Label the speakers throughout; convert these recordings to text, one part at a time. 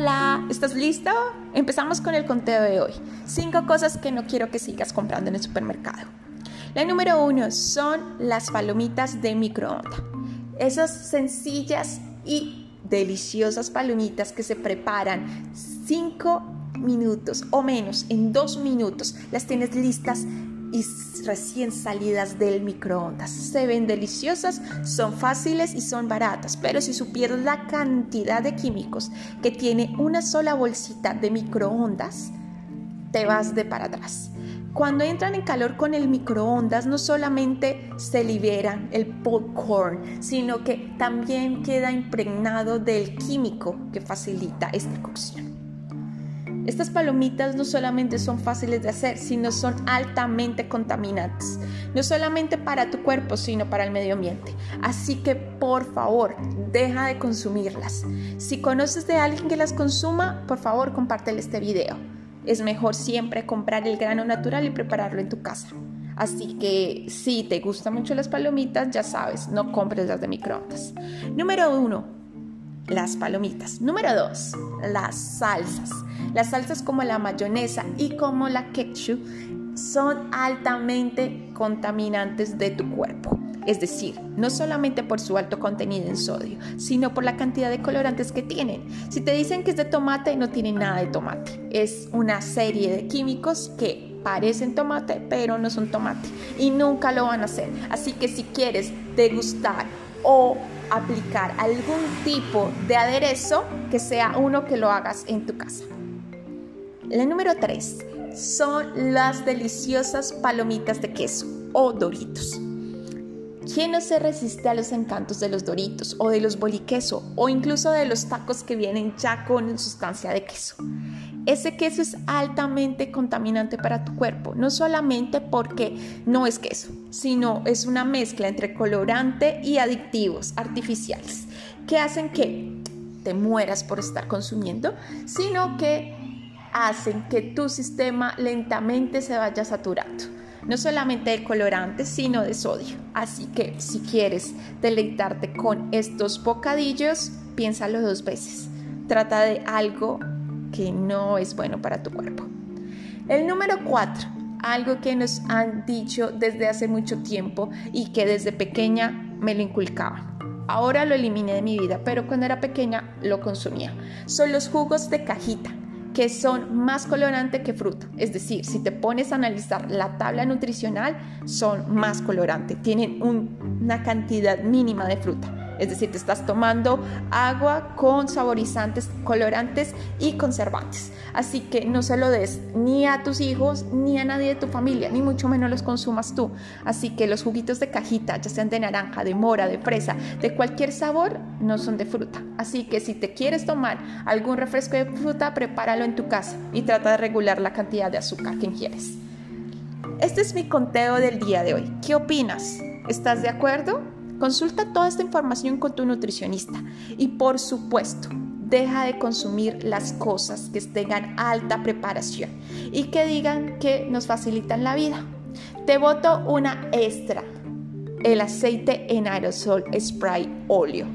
Speaker 1: Hola, ¿estás listo? Empezamos con el conteo de hoy. Cinco cosas que no quiero que sigas comprando en el supermercado. La número uno son las palomitas de microondas. Esas sencillas y deliciosas palomitas que se preparan cinco minutos o menos, en dos minutos, las tienes listas y recién salidas del microondas. Se ven deliciosas, son fáciles y son baratas, pero si supieras la cantidad de químicos que tiene una sola bolsita de microondas, te vas de para atrás. Cuando entran en calor con el microondas, no solamente se liberan el popcorn, sino que también queda impregnado del químico que facilita esta cocción. Estas palomitas no solamente son fáciles de hacer, sino son altamente contaminantes, no solamente para tu cuerpo, sino para el medio ambiente. Así que por favor, deja de consumirlas. Si conoces de alguien que las consuma, por favor, compártele este video. Es mejor siempre comprar el grano natural y prepararlo en tu casa. Así que si te gustan mucho las palomitas, ya sabes, no compres las de microondas. Número uno, las palomitas. Número dos, las salsas. Las salsas como la mayonesa y como la ketchup son altamente contaminantes de tu cuerpo. Es decir, no solamente por su alto contenido en sodio, sino por la cantidad de colorantes que tienen. Si te dicen que es de tomate, no tiene nada de tomate. Es una serie de químicos que parecen tomate, pero no son tomate. Y nunca lo van a hacer. Así que si quieres degustar o aplicar algún tipo de aderezo, que sea uno que lo hagas en tu casa. La número 3 son las deliciosas palomitas de queso o doritos. ¿Quién no se resiste a los encantos de los doritos o de los boliqueso o incluso de los tacos que vienen ya con sustancia de queso? Ese queso es altamente contaminante para tu cuerpo, no solamente porque no es queso, sino es una mezcla entre colorante y adictivos artificiales que hacen que te mueras por estar consumiendo, sino que hacen que tu sistema lentamente se vaya saturando. No solamente de colorante, sino de sodio. Así que si quieres deleitarte con estos bocadillos, piénsalo dos veces. Trata de algo que no es bueno para tu cuerpo. El número cuatro, algo que nos han dicho desde hace mucho tiempo y que desde pequeña me lo inculcaban. Ahora lo eliminé de mi vida, pero cuando era pequeña lo consumía. Son los jugos de cajita que son más colorante que fruta. Es decir, si te pones a analizar la tabla nutricional, son más colorante, tienen una cantidad mínima de fruta. Es decir, te estás tomando agua con saborizantes, colorantes y conservantes. Así que no se lo des ni a tus hijos ni a nadie de tu familia, ni mucho menos los consumas tú. Así que los juguitos de cajita, ya sean de naranja, de mora, de fresa, de cualquier sabor, no son de fruta. Así que si te quieres tomar algún refresco de fruta, prepáralo en tu casa y trata de regular la cantidad de azúcar que quieres. Este es mi conteo del día de hoy. ¿Qué opinas? ¿Estás de acuerdo? Consulta toda esta información con tu nutricionista y por supuesto, deja de consumir las cosas que tengan alta preparación y que digan que nos facilitan la vida. Te voto una extra, el aceite en aerosol spray óleo.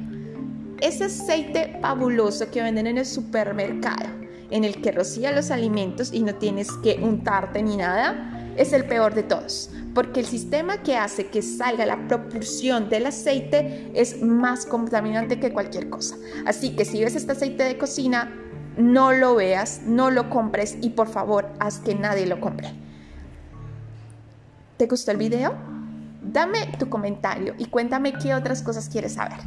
Speaker 1: Ese aceite fabuloso que venden en el supermercado, en el que rocía los alimentos y no tienes que untarte ni nada, es el peor de todos, porque el sistema que hace que salga la propulsión del aceite es más contaminante que cualquier cosa. Así que si ves este aceite de cocina, no lo veas, no lo compres y por favor haz que nadie lo compre. ¿Te gustó el video? Dame tu comentario y cuéntame qué otras cosas quieres saber.